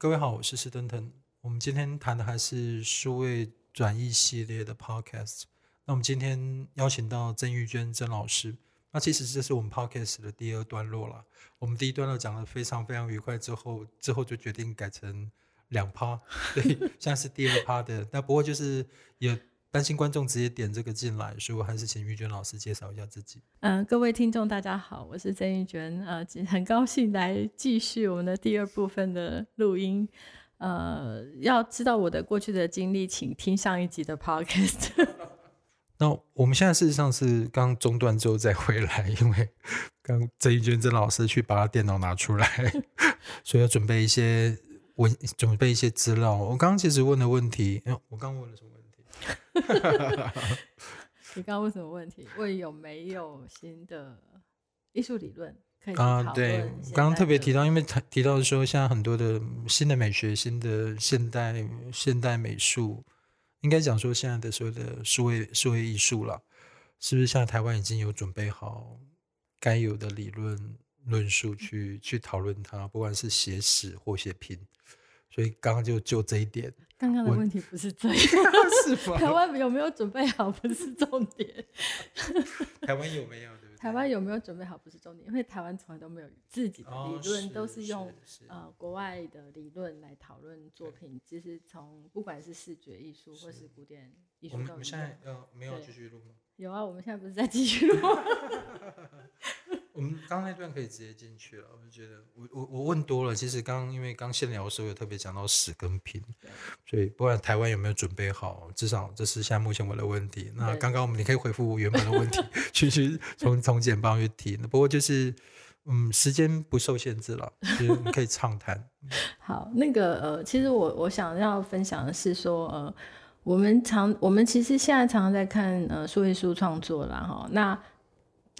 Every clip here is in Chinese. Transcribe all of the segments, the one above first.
各位好，我是施登腾。我们今天谈的还是数位转译系列的 podcast。那我们今天邀请到曾玉娟曾老师。那其实这是我们 podcast 的第二段落了。我们第一段落讲的非常非常愉快，之后之后就决定改成两趴，对，现在是第二趴的。那不过就是也担心观众直接点这个进来，所以我还是请玉娟老师介绍一下自己。嗯、呃，各位听众大家好，我是曾玉娟，呃，很高兴来继续我们的第二部分的录音。呃，要知道我的过去的经历，请听上一集的 podcast。那我们现在事实上是刚中断之后再回来，因为刚曾玉娟曾老师去把他电脑拿出来，所以要准备一些文，准备一些资料。我刚刚其实问的问题，哎，我刚刚问了什么？你刚刚问什么问题？问有没有新的艺术理论可以啊？对，刚刚特别提到，因为提提到说，现在很多的新的美学、新的现代现代美术，应该讲说现在的所有的数位数位艺术了，是不是？像台湾已经有准备好该有的理论论述去去讨论它，不管是写史或写评。所以刚刚就就这一点。刚刚的问题不是这 样？台湾有没有准备好不是重点。台湾有没有？对不对？台湾有没有准备好不是重点，因为台湾从来都没有自己的理论，哦、都是用呃国外的理论来讨论作品。其实从不管是视觉艺术或是古典艺术，我们现在呃没有继续录吗？有啊，我们现在不是在继续录吗？我们刚刚那段可以直接进去了，我就觉得我我我问多了。其实刚因为刚闲聊的时候有特别讲到屎跟拼，所以不管台湾有没有准备好，至少这是现在目前我的问题。那刚刚我们你可以回复我原本的问题，去去从从简报去提。不过就是嗯，时间不受限制了，所以我们可以畅谈。好，那个呃，其实我我想要分享的是说呃，我们常我们其实现在常常在看呃数位艺术创作啦哈那。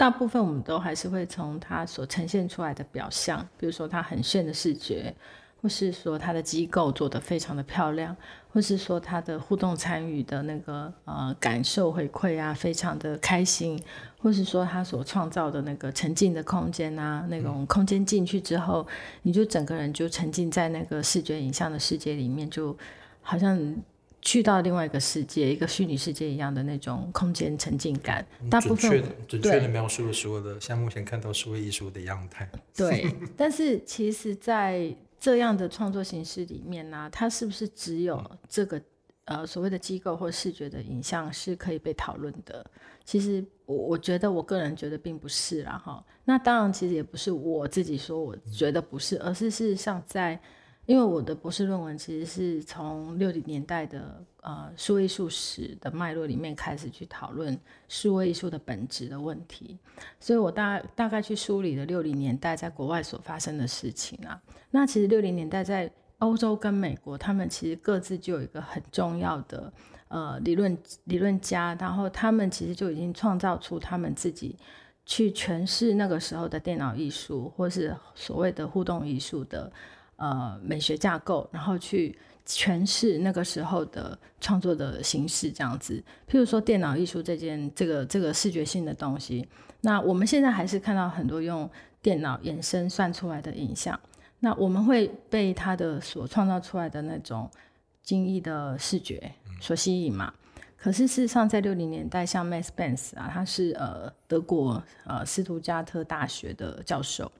大部分我们都还是会从它所呈现出来的表象，比如说它很炫的视觉，或是说它的机构做得非常的漂亮，或是说它的互动参与的那个呃感受回馈啊，非常的开心，或是说它所创造的那个沉浸的空间啊，那种空间进去之后，你就整个人就沉浸在那个视觉影像的世界里面，就好像。去到另外一个世界，一个虚拟世界一样的那种空间沉浸感，大部分准确的描述了所有的像目前看到数位艺术的样态。对，但是其实，在这样的创作形式里面呢、啊，它是不是只有这个呃所谓的机构或视觉的影像是可以被讨论的？其实我我觉得我个人觉得并不是啦哈。那当然，其实也不是我自己说我觉得不是，而是事实上在。因为我的博士论文其实是从六零年代的呃数位艺术史的脉络里面开始去讨论数位艺术的本质的问题，所以我大大概去梳理了六零年代在国外所发生的事情啊。那其实六零年代在欧洲跟美国，他们其实各自就有一个很重要的呃理论理论家，然后他们其实就已经创造出他们自己去诠释那个时候的电脑艺术，或是所谓的互动艺术的。呃，美学架构，然后去诠释那个时候的创作的形式，这样子。譬如说，电脑艺术这件这个这个视觉性的东西，那我们现在还是看到很多用电脑衍生算出来的影像。那我们会被它的所创造出来的那种精益的视觉所吸引嘛？可是事实上，在六零年代，像 Max Benz 啊，他是呃德国呃斯图加特大学的教授。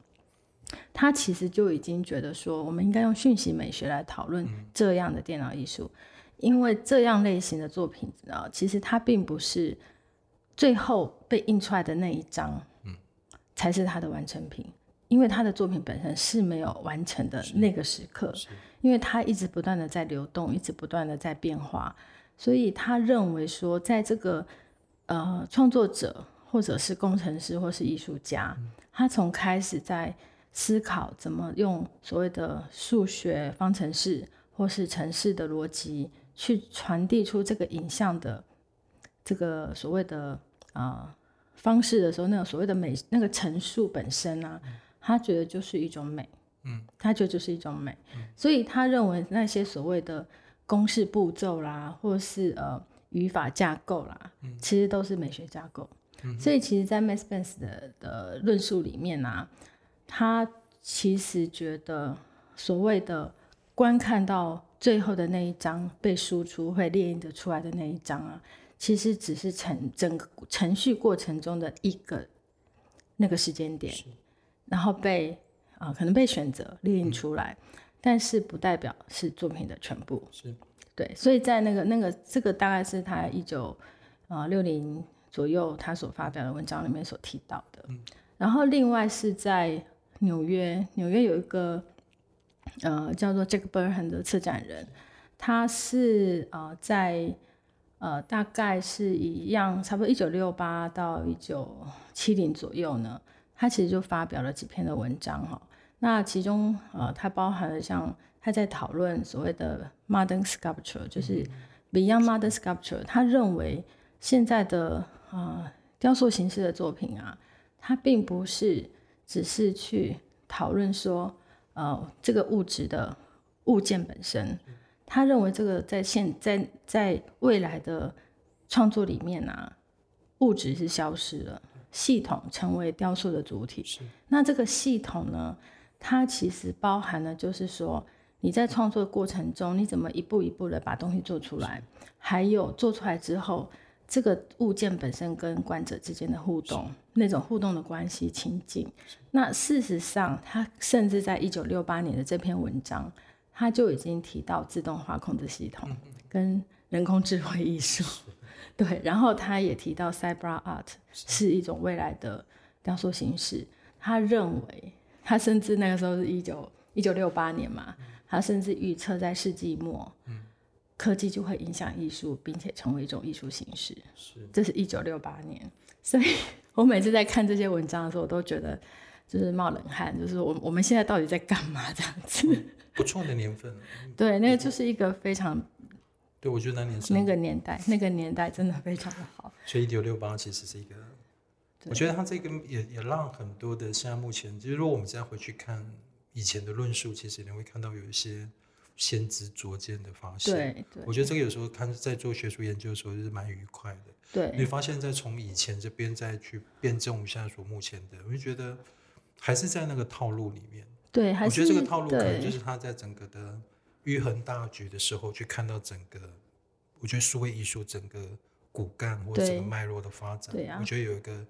他其实就已经觉得说，我们应该用讯息美学来讨论这样的电脑艺术，因为这样类型的作品啊，其实它并不是最后被印出来的那一张，才是他的完成品，因为他的作品本身是没有完成的那个时刻，因为他一直不断的在流动，一直不断的在变化，所以他认为说，在这个呃创作者或者是工程师或是艺术家，他从开始在思考怎么用所谓的数学方程式或是城市的逻辑去传递出这个影像的这个所谓的啊、呃、方式的时候，那种所谓的美，那个陈述本身啊，他觉得就是一种美，嗯，他觉得就是一种美，所以他认为那些所谓的公式步骤啦，或是呃语法架构啦，其实都是美学架构。所以其实，在 Max Benz 的的论述里面啊。他其实觉得，所谓的观看到最后的那一张被输出会列印的出来的那一张啊，其实只是程整个程序过程中的一个那个时间点，然后被啊、呃、可能被选择列印出来，嗯，但是不代表是作品的全部。是，对，所以在那个那个这个大概是他一九啊六零左右他所发表的文章里面所提到的。嗯，然后另外是在纽约，纽约有一个。呃，叫做 Jack Burton 的策展人，他是呃在呃大概是一样，差不多一九六八到一九七零左右呢，他其实就发表了几篇的文章哈。那其中呃，它包含了像他在讨论所谓的 Modern Sculpture，就是 Beyond Modern Sculpture，他认为现在的呃雕塑形式的作品啊，它并不是只是去讨论说。呃，这个物质的物件本身，他认为这个在现在在未来的创作里面啊，物质是消失了，系统成为雕塑的主体。那这个系统呢，它其实包含了，就是说你在创作过程中，你怎么一步一步的把东西做出来，还有做出来之后。这个物件本身跟观者之间的互动，那种互动的关系情境，那事实上，他甚至在一九六八年的这篇文章，他就已经提到自动化控制系统跟人工智慧艺术，对，然后他也提到 Cyber Art 是一种未来的雕塑形式。他认为，他甚至那个时候是一九一九六八年嘛，他甚至预测在世纪末。科技就会影响艺术，并且成为一种艺术形式。是，这是一九六八年。所以我每次在看这些文章的时候，我都觉得就是冒冷汗，就是我我们现在到底在干嘛这样子？嗯、不错的年份。对，那个就是一个非常。对，我觉得那年那个年代，那个年代真的非常的好。所以一九六八其实是一个，我觉得它这个也也让很多的现在目前，就是如果我们再回去看以前的论述，其实你会看到有一些。先知灼见的发现，对，对，我觉得这个有时候看在做学术研究的时候就是蛮愉快的。对，你发现，在从以前这边再去辩证现在所目前的，我就觉得还是在那个套路里面。对，我觉得这个套路可能就是他在整个的玉横大局的时候去看到整个，我觉得数位艺术整个骨干或者整个脉络的发展。对啊，我觉得有一个，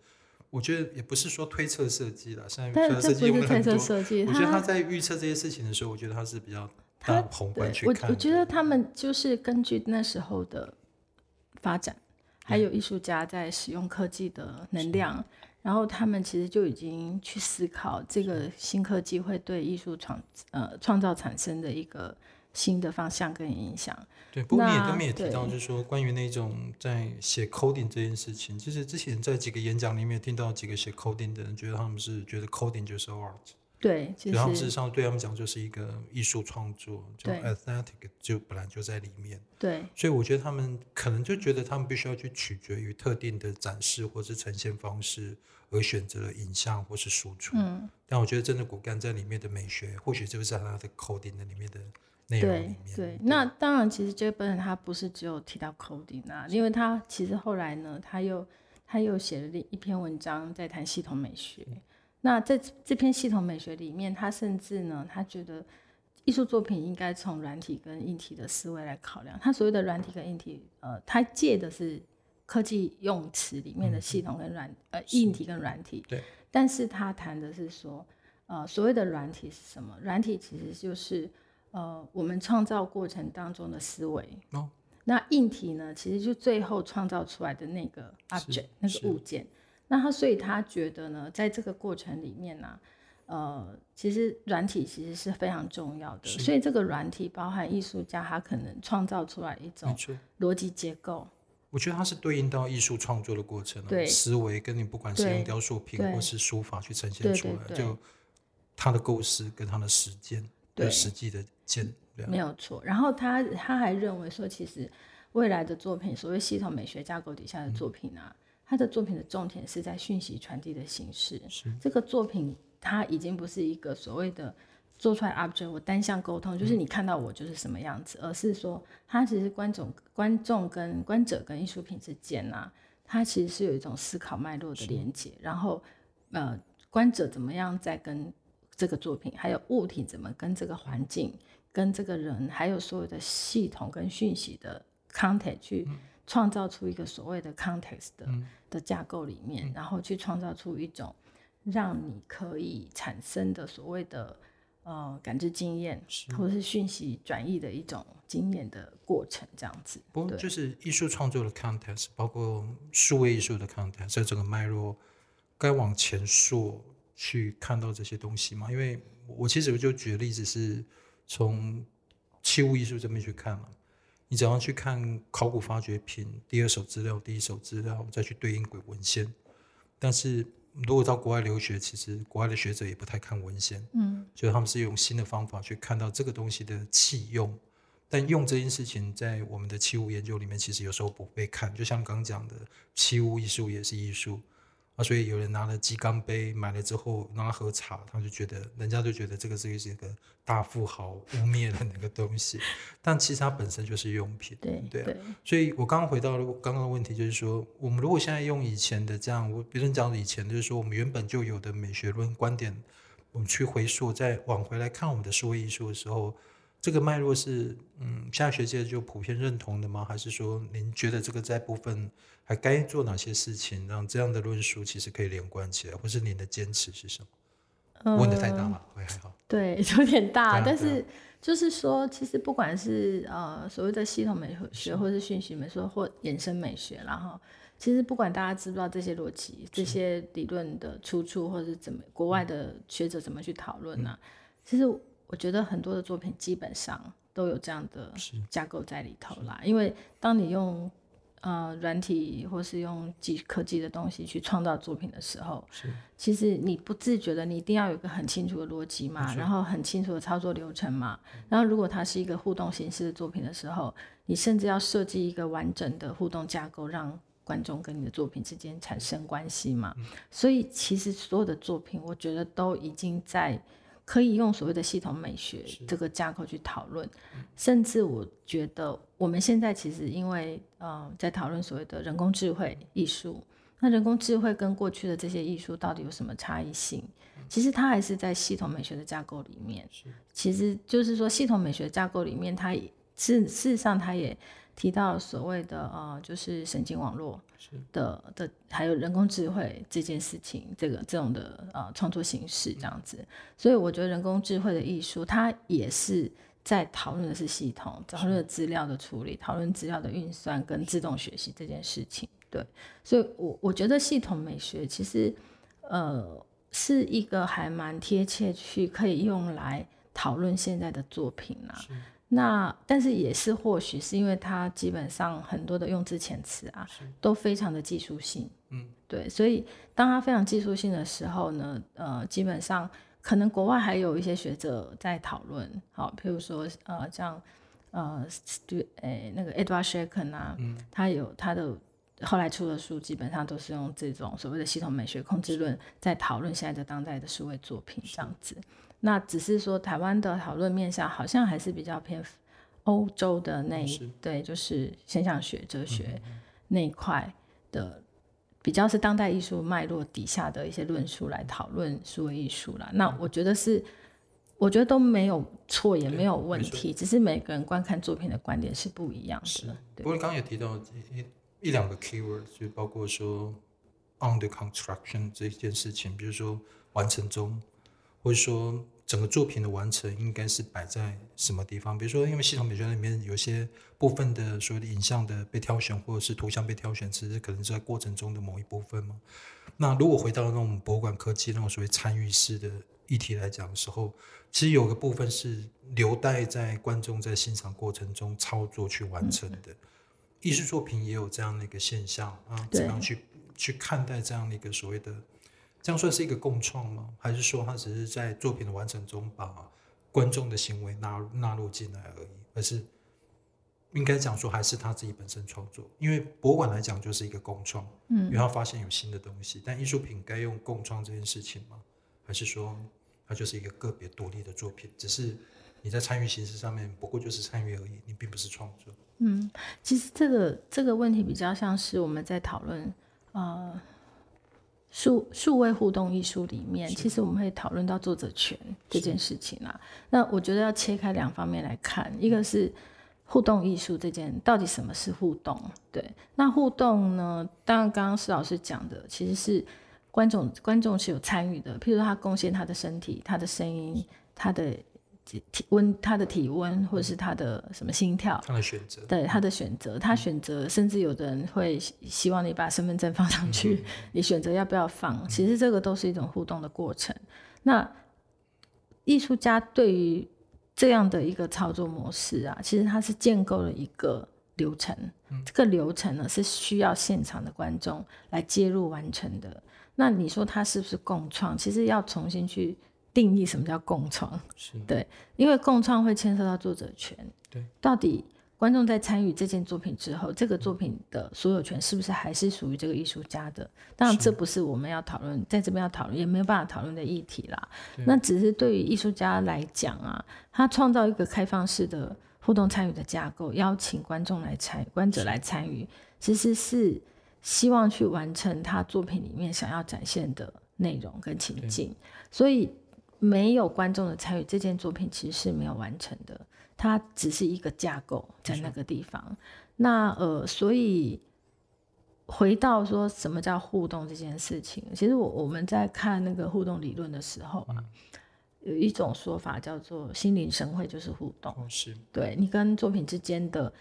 我觉得也不是说推测设计了，现在设计用了很多。我觉得他在预测这些事情的时候，我觉得他是比较。他对我我觉得他们就是根据那时候的发展，还有艺术家在使用科技的能量，然后他们其实就已经去思考这个新科技会对艺术创呃创造产生的一个新的方向跟影响。对，不过你也他们也提到，就是说关于那种在写 coding 这件事情，就是之前在几个演讲里面听到几个写 coding 的人，觉得他们是觉得 coding 就是 art。对，其实他们事实上对他们讲就是一个艺术创作，就 aesthetic 就本来就在里面。对，所以我觉得他们可能就觉得他们必须要去取决于特定的展示或是呈现方式而选择了影像或是输出。嗯，但我觉得真的骨干在里面的美学，或许就是在他的 coding 的里面的。对，对，那当然，其实 Jack Burton 他不是只有提到 coding 啊，因为他其实后来呢，他又他又写了一篇文章在谈系统美学。嗯那在这篇系统美学里面，他甚至呢，他觉得艺术作品应该从软体跟硬体的思维来考量。他所谓的软体跟硬体，呃，他借的是科技用词里面的系统跟软、嗯，呃，硬体跟软体。对。但是他谈的是说，呃，所谓的软体是什么？软体其实就是呃，我们创造过程当中的思维。哦。那硬体呢，其实就最后创造出来的那个 object，那个物件。那他所以他觉得呢，在这个过程里面呢、啊，呃，其实软体其实是非常重要的。所以这个软体包含艺术家他可能创造出来一种逻辑结构。我觉得它是对应到艺术创作的过程，对思维跟你不管是用雕塑品或是书法去呈现出来，就他的构思跟他的实践对实际的见，没有错。然后他他还认为说，其实未来的作品，所谓系统美学架构底下的作品啊。嗯他的作品的重点是在讯息传递的形式。是。这个作品，它已经不是一个所谓的做出来 object，我单向沟通，就是你看到我就是什么样子，嗯、而是说，它其实观众、观众跟观者跟艺术品之间啊，它其实是有一种思考脉络的连接。然后，呃，观者怎么样在跟这个作品，还有物体怎么跟这个环境跟这个人，还有所有的系统跟讯息的 content 去创造出一个所谓的 context 的、嗯、的架构里面，嗯、然后去创造出一种让你可以产生的所谓的呃感知经验，或者是讯息转移的一种经验的过程，这样子。不过就是艺术创作的 context，包括数位艺术的 context，在整个脉络该往前溯去看到这些东西嘛？因为我其实我就举的例子是。从器物艺术这边去看嘛，你只要去看考古发掘品第二手资料、第一手资料，再去对应鬼文献。但是如果到国外留学，其实国外的学者也不太看文献，嗯，所以他们是用新的方法去看到这个东西的器用。但用这件事情在我们的器物研究里面，其实有时候不被看。就像刚刚讲的，器物艺术也是艺术。所以有人拿了鸡缸杯买了之后，让他喝茶，他就觉得人家就觉得这个是一个大富豪污蔑的那个东西，但其实它本身就是用品。对对，对。所以我刚刚回到了刚刚的问题，就是说，我们如果现在用以前的这样，我别人讲以前，就是说我们原本就有的美学论观点，我们去回溯，再往回来看我们的社会艺术的时候。这个脉络是，嗯，现在学界就普遍认同的吗？还是说您觉得这个在部分还该做哪些事情，让这样的论述其实可以连贯起来？或是您的坚持是什么？呃、问的太大了，会还好。对，有点大，啊、但是就是说，其实不管是呃所谓的系统美学，或是讯息美学，或衍生美学，然后其实不管大家知不知道这些逻辑、这些理论的出处，或者是怎么国外的学者怎么去讨论呢？嗯、其实。我觉得很多的作品基本上都有这样的架构在里头啦，因为当你用呃软体或是用技科技的东西去创造作品的时候，是其实你不自觉的，你一定要有一个很清楚的逻辑嘛，然后很清楚的操作流程嘛，然后如果它是一个互动形式的作品的时候，你甚至要设计一个完整的互动架构，让观众跟你的作品之间产生关系嘛，所以其实所有的作品，我觉得都已经在。可以用所谓的系统美学这个架构去讨论，甚至我觉得我们现在其实因为呃在讨论所谓的人工智慧艺术，那人工智慧跟过去的这些艺术到底有什么差异性？其实它还是在系统美学的架构里面，其实就是说系统美学架构里面，它是事实上它也。提到所谓的呃，就是神经网络的的，还有人工智慧这件事情，这个这种的呃创作形式这样子，所以我觉得人工智慧的艺术，它也是在讨论的是系统，讨论资料的处理，讨论资料的运算跟自动学习这件事情。对，所以我我觉得系统美学其实呃是一个还蛮贴切去可以用来讨论现在的作品啊。那但是也是或许是因为它基本上很多的用字遣词啊，都非常的技术性，嗯，对，所以当它非常技术性的时候呢，呃，基本上可能国外还有一些学者在讨论，好，譬如说呃像呃对，诶那个 Edward Schecken 啊，嗯，他有他的后来出的书，基本上都是用这种所谓的系统美学控制论在讨论现在的当代的数位作品这样子。那只是说台湾的讨论面向好像还是比较偏欧洲的那一对，就是现象学、哲学那一块的，比较是当代艺术脉络底下的一些论述来讨论数位艺术啦。那我觉得是，我觉得都没有错，也没有问题，只是每个人观看作品的观点是不一样的。是不过刚刚也提到一一两个 keyword，就包括说 on the construction 这件事情，比如说完成中。或者说，整个作品的完成应该是摆在什么地方？比如说，因为系统美学里面有些部分的所谓的影像的被挑选，或者是图像被挑选，其实可能是在过程中的某一部分嘛。那如果回到那种博物馆科技那种所谓参与式的议题来讲的时候，其实有个部分是留待在观众在欣赏过程中操作去完成的。嗯、艺术作品也有这样的一个现象啊，怎么样去去看待这样的一个所谓的？这样算是一个共创吗？还是说他只是在作品的完成中把观众的行为纳纳入进来而已？而是应该讲说还是他自己本身创作？因为博物馆来讲就是一个共创，嗯，因为他发现有新的东西。但艺术品该用共创这件事情吗？还是说它就是一个个别独立的作品？只是你在参与形式上面，不过就是参与而已，你并不是创作。嗯，其实这个这个问题比较像是我们在讨论，呃。数数位互动艺术里面，其实我们会讨论到作者权这件事情啊。那我觉得要切开两方面来看，一个是互动艺术这件到底什么是互动？对，那互动呢？当然刚刚施老师讲的其实是观众，观众是有参与的，譬如说他贡献他的身体、他的声音、他的。体温，他的体温，或者是他的什么心跳，他的选择，对他的选择，他选择，甚至有的人会希望你把身份证放上去，嗯、你选择要不要放，嗯，其实这个都是一种互动的过程。那艺术家对于这样的一个操作模式啊，其实他是建构了一个流程，嗯，这个流程呢是需要现场的观众来介入完成的。那你说他是不是共创？其实要重新去。定义什么叫共创？对，因为共创会牵涉到作者权。对，到底观众在参与这件作品之后，这个作品的所有权是不是还是属于这个艺术家的？当然，这不是我们要讨论，在这边要讨论也没有办法讨论的议题啦。那只是对于艺术家来讲啊，他创造一个开放式的互动参与的架构，邀请观众来参与，观者来参与，其实是希望去完成他作品里面想要展现的内容跟情境，所以。没有观众的参与，这件作品其实是没有完成的。它只是一个架构在那个地方。那呃，所以回到说什么叫互动这件事情，其实我我们在看那个互动理论的时候啊，有一种说法叫做心领神会，就是互动。是，对你跟作品之间的。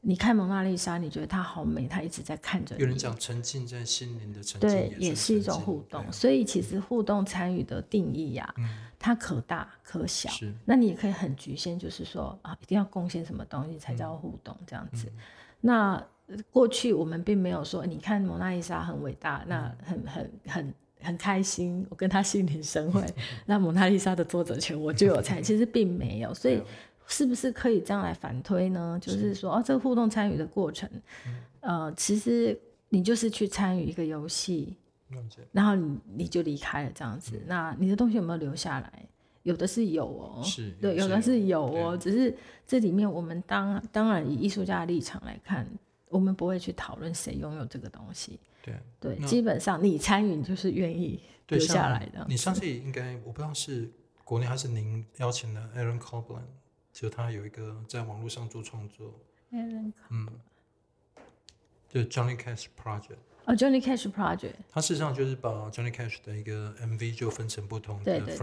你看蒙娜丽莎，你觉得她好美，她一直在看着你。有人讲沉浸在心灵的沉浸，对，也是一种互动。所以其实互动参与的定义呀、啊嗯，它可大可小。是，那你也可以很局限，就是说啊，一定要贡献什么东西才叫互动这样子。嗯、那过去我们并没有说，你看蒙娜丽莎很伟大，那很很很很开心，我跟她心领神会。那蒙娜丽莎的作者权我就有参与，其实并没有，所以。是不是可以这样来反推呢？就是说，哦，这个互动参与的过程，呃，其实你就是去参与一个游戏，然后你你就离开了这样子。嗯。那你的东西有没有留下来？有的是有哦，是对，有的是有哦。只是这里面，我们当当然以艺术家的立场来看，我们不会去讨论谁拥有这个东西。对对，基本上你参与，你就是愿意留下来的。你上次应该我不知道是国内还是您邀请的 Aaron Copland 就他有一个在网络上做创作，Aaron，嗯，就 Johnny Cash Project。哦，Johnny Cash Project。它事实上就是把 Johnny Cash 的一个 MV 就分成不同的对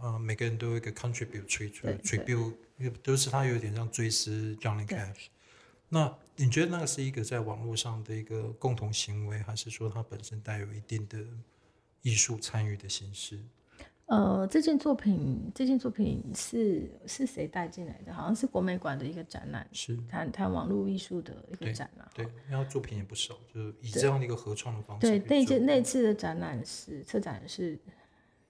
呃，每个人都有一个 contribute tribute tribute，都是他有点像追思 Johnny Cash。那你觉得那个是一个在网络上的一个共同行为，还是说它本身带有一定的艺术参与的形式？呃，这件作品，这件作品是是谁带进来的？好像是国美馆的一个展览，是谈谈网络艺术的一个展览。对，然后作品也不少，就是以这样的一个合创的方式。对，那件那次的展览是策展是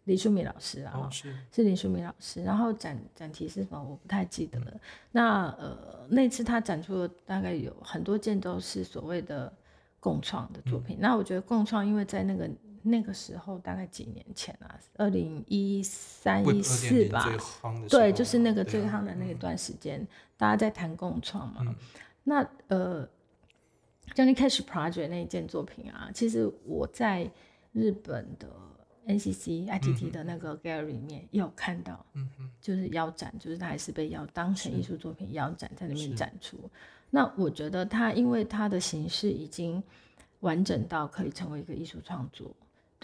林淑敏老师啊，哦、是是林淑敏老师。然后展展题是什么？我不太记得了。嗯、那呃，那次他展出了大概有很多件都是所谓的共创的作品。嗯、那我觉得共创，因为在那个。那个时候大概几年前啊，二零一三一四吧，对，就是那个最夯的那一段时间，嗯，大家在谈共创嘛。嗯、那呃，Johnny Cash Project 那一件作品啊，其实我在日本的 NCC ITT 的那个 gallery 里面也有看到，嗯，就是腰展，就是他还是被腰当成艺术作品腰展在那边展出。那我觉得他因为他的形式已经完整到可以成为一个艺术创作。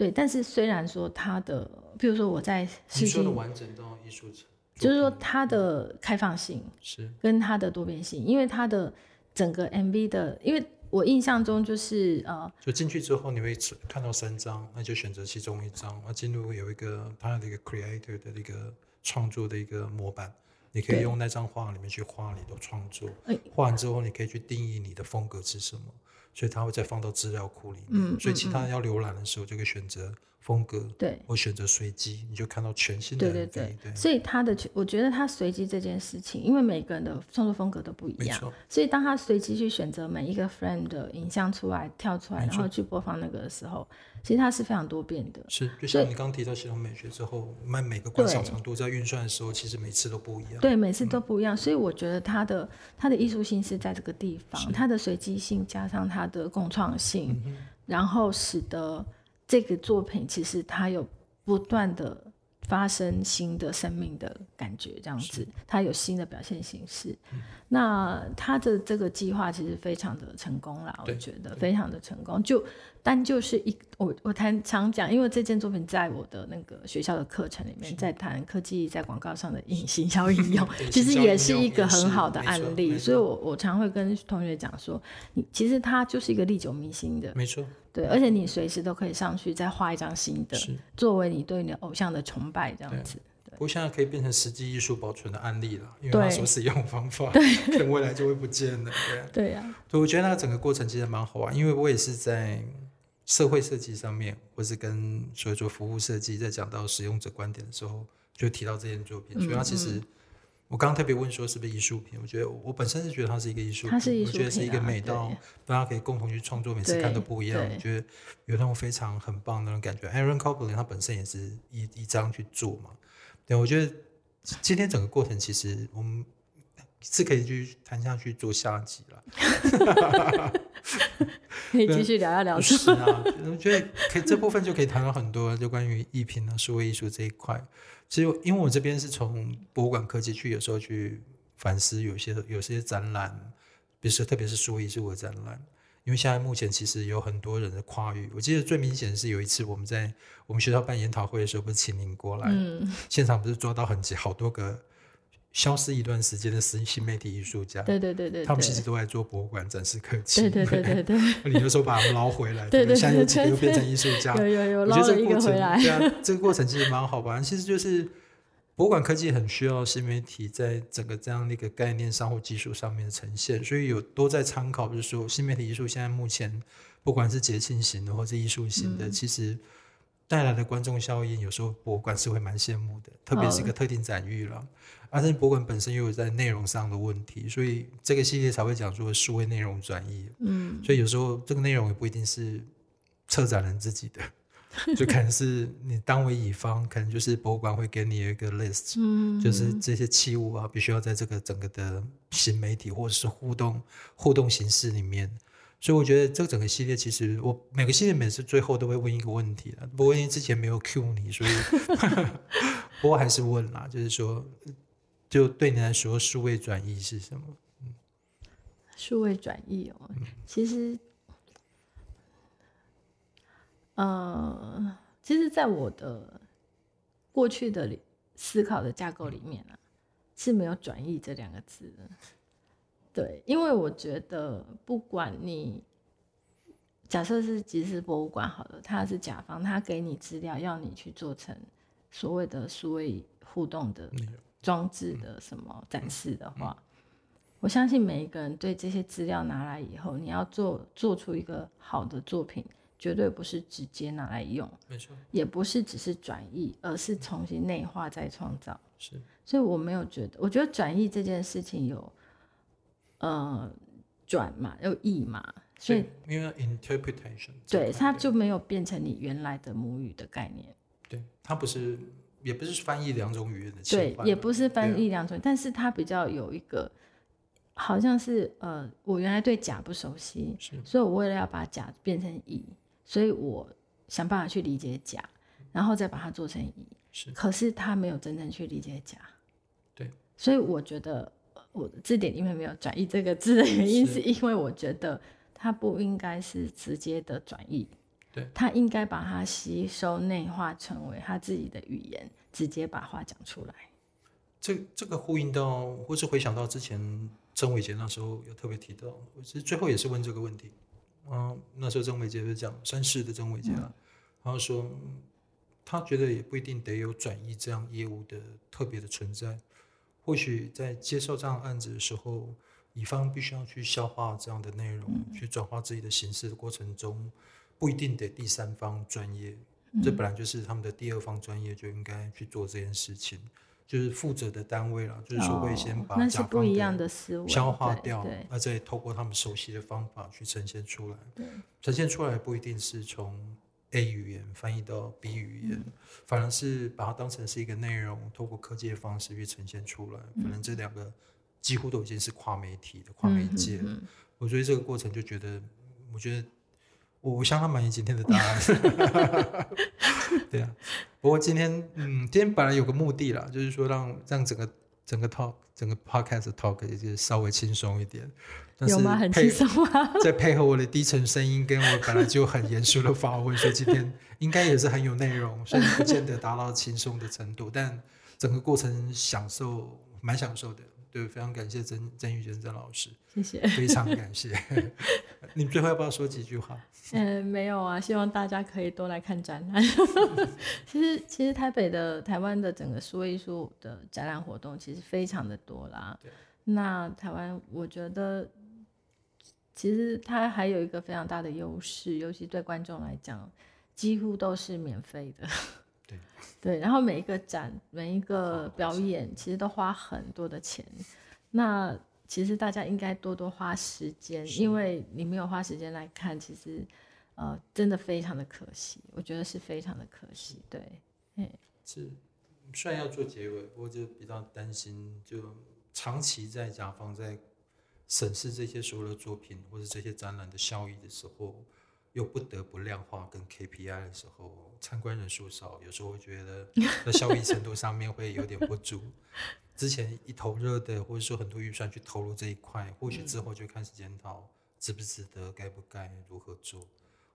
对，但是虽然说它的，比如说我在你说的完整到艺术层，就是说它的开放性是。跟它的多变性，因为它的整个 MV 的，因为我印象中就是呃，就进去之后你会看到三张，那就选择其中一张，啊，进入有一个它的一个 creator 的一个创作的一个模板，你可以用那张画里面去画你的创作，画完之后你可以去定义你的风格是什么。所以它会再放到资料库里面，嗯，所以其他人要浏览的时候就可以选择风格，对，我选择随机，你就看到全新的。对对对，对。所以他的，我觉得他随机这件事情，因为每个人的创作风格都不一样，所以当他随机去选择每一个 frame 的影像出来跳出来，然后去播放那个的时候。其实它是非常多变的，是就像你刚刚提到系统美学之后，每每个观赏长度在运算的时候，其实每次都不一样。对，每次都不一样，嗯、所以我觉得他的他的艺术性是在这个地方，他的随机性加上他的共创性、嗯，然后使得这个作品其实它有不断的。发生新的生命的感觉，这样子，它有新的表现形式。嗯、那他的这个计划其实非常的成功啦，我觉得非常的成功。就单就是一，我我谈常讲，因为这件作品在我的那个学校的课程里面，在谈科技在广告上的隐形效应用，其实也是一个很好的案例。所以我我常会跟同学讲说，你其实它就是一个历久弥新的，没错。对，而且你随时都可以上去再画一张新的，作为你对你的偶像的崇拜这样子。不过现在可以变成实际艺术保存的案例了，因为它所使用方法，对，可能未来就会不见了。对啊，对呀。对，我觉得那个整个过程其实蛮好玩，因为我也是在社会设计上面，或是跟所以说服务设计，在讲到使用者观点的时候，就提到这件作品，所以它其实。我刚刚特别问说是不是艺术品？我觉得我本身是觉得它是一个艺术品，它是艺术品啊，我觉得是一个美到大家可以共同去创作，每次看都不一样。我觉得有那种非常很棒的那种感觉。Aaron Copland 他本身也是一一张去做嘛。对，我觉得今天整个过程其实我们是可以去谈下去做下集了。可以继续聊一聊。是啊，我觉得可以这部分就可以谈到很多，就关于艺品啊、数位艺术这一块。其实，因为我这边是从博物馆科技去，有时候去反思有些有些展览，比如说特别是数位艺术的展览。因为现在目前其实有很多人的跨域，我记得最明显的是有一次我们在我们学校办研讨会的时候，不是请您过来，嗯、现场不是抓到很几好多个。消失一段时间的新新媒体艺术家，对对对对，他们其实都在做博物馆展示科技，对对对对对。你就说把他们捞回来，对对，现在有几个又变成艺术家，有有有，捞了一个回来。对啊，这个过程其实蛮好玩。其实就是博物馆科技很需要新媒体在整个这样的一个概念上或技术上面的呈现，所以有都在参考，就是说新媒体艺术现在目前不管是节庆型的或是艺术型的，其实。带来的观众效应，有时候博物馆是会蛮羡慕的，特别是一个特定展域了。而且博物馆本身又有在内容上的问题，所以这个系列才会讲说数位内容转移。嗯，所以有时候这个内容也不一定是策展人自己的，就可能是你当为乙方，可能就是博物馆会给你一个 list，嗯，就是这些器物啊，必须要在这个整个的新媒体或者是互动互动形式里面。所以我觉得这整个系列，其实我每个系列每次最后都会问一个问题，不过因为之前没有 cue 你，所以 不过还是问啦，就是说，就对你来说，数位转移是什么？嗯，数位转移哦，其实，呃，其实，在我的过去的思考的架构里面呢，是没有转移这两个字的。对，因为我觉得，不管你假设是即时博物馆好了，他是甲方，他给你资料，要你去做成所谓的数位互动的装置的什么展示的话，我相信每一个人对这些资料拿来以后，你要做做出一个好的作品，绝对不是直接拿来用，没错，也不是只是转译，而是重新内化再创造。是，所以我没有觉得，我觉得转译这件事情有。呃，转嘛又译嘛，所以因为 interpretation 对它就没有变成你原来的母语的概念。对，它不是，也不是翻译两种语言的。对，也不是翻译两种，但是它比较有一个，好像是呃，我原来对甲不熟悉，所以我为了要把甲变成乙，所以我想办法去理解甲，然后再把它做成乙。是，可是他没有真正去理解甲。对，所以我觉得。我的字典里面没有转译这个字的原因，是因为我觉得它不应该是直接的转译，对，它应该把它吸收内化成为他自己的语言，直接把话讲出来。这这个呼应到，或是回想到之前曾伟杰那时候有特别提到，我其实最后也是问这个问题。嗯，那时候曾伟杰是讲三世的曾伟杰啊，嗯、然后说他觉得也不一定得有转移这样业务的特别的存在。或许在接受这样案子的时候，乙方必须要去消化这样的内容，嗯、去转化自己的形式的过程中，不一定得第三方专业，嗯、这本来就是他们的第二方专业就应该去做这件事情，就是负责的单位了，就是说会先把甲方的消化掉，那再透过他们熟悉的方法去呈现出来，呈现出来不一定是从。A 语言翻译到 B 语言，嗯、反而是把它当成是一个内容，透过科技的方式去呈现出来。可能这两个几乎都已经是跨媒体的跨媒介了。嗯嗯嗯、我觉得这个过程就觉得，我觉得我相当满意今天的答案。对啊，不过今天嗯，今天本来有个目的啦，就是说让让整个整个 talk 整个 podcast talk 也就稍微轻松一点。有吗？很轻松吗？再配合我的低沉声音，跟我本来就很严肃的发问，所以今天应该也是很有内容，虽然不见得达到轻松的程度，但整个过程享受蛮享受的。对，非常感谢曾曾玉娟曾老师，谢谢，非常 感谢。你最后要不要说几句话？嗯，没有啊，希望大家可以多来看展览。其实，其实台北的、台湾的整个数位艺术的展览活动其实非常的多啦。对那台湾，我觉得。其实它还有一个非常大的优势，尤其对观众来讲，几乎都是免费的。对对，然后每一个展、每一个表演，其实都花很多的钱。那其实大家应该多多花时间，因为你没有花时间来看，其实呃，真的非常的可惜。我觉得是非常的可惜。对，嗯，是虽然要做结尾，不过就比较担心，就长期在甲方在。审视这些所有的作品或者这些展览的效益的时候，又不得不量化跟 KPI 的时候，参观人数少，有时候会觉得在效益程度上面会有点不足。之前一头热的，或者说很多预算去投入这一块，或许之后就开始检讨值不值得，该不该如何做。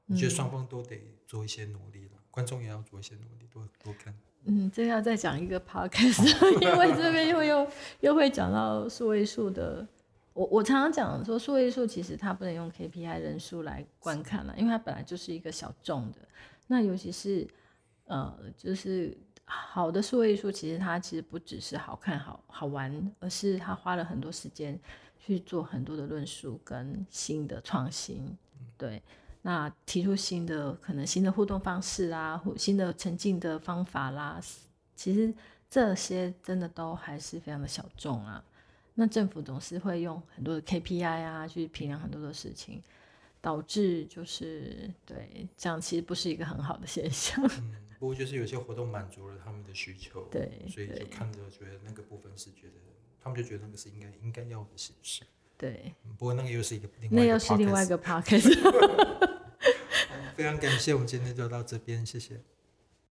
我觉得双方都得做一些努力了，观众也要做一些努力，多多看。嗯，这要再讲一个 podcast，因为这边又又又会讲到数位数的。我我常常讲说，数位艺术其实它不能用 KPI 人数来观看了，因为它本来就是一个小众的。那尤其是呃，就是好的数位艺术，其实它其实不只是好看好好玩，而是它花了很多时间去做很多的论述跟新的创新。对，那提出新的可能新的互动方式啦，或新的沉浸的方法啦，其实这些真的都还是非常的小众啊。那政府总是会用很多的 KPI 啊，去评量很多的事情，导致就是对这样其实不是一个很好的现象。嗯，不过就是有些活动满足了他们的需求，对，所以就看着觉得那个部分是觉得他们就觉得那个是应该应该要的形式。对，不过那个又是一个另外一个那又是另外一个 podcast。非常感谢，我们今天就到这边，谢谢。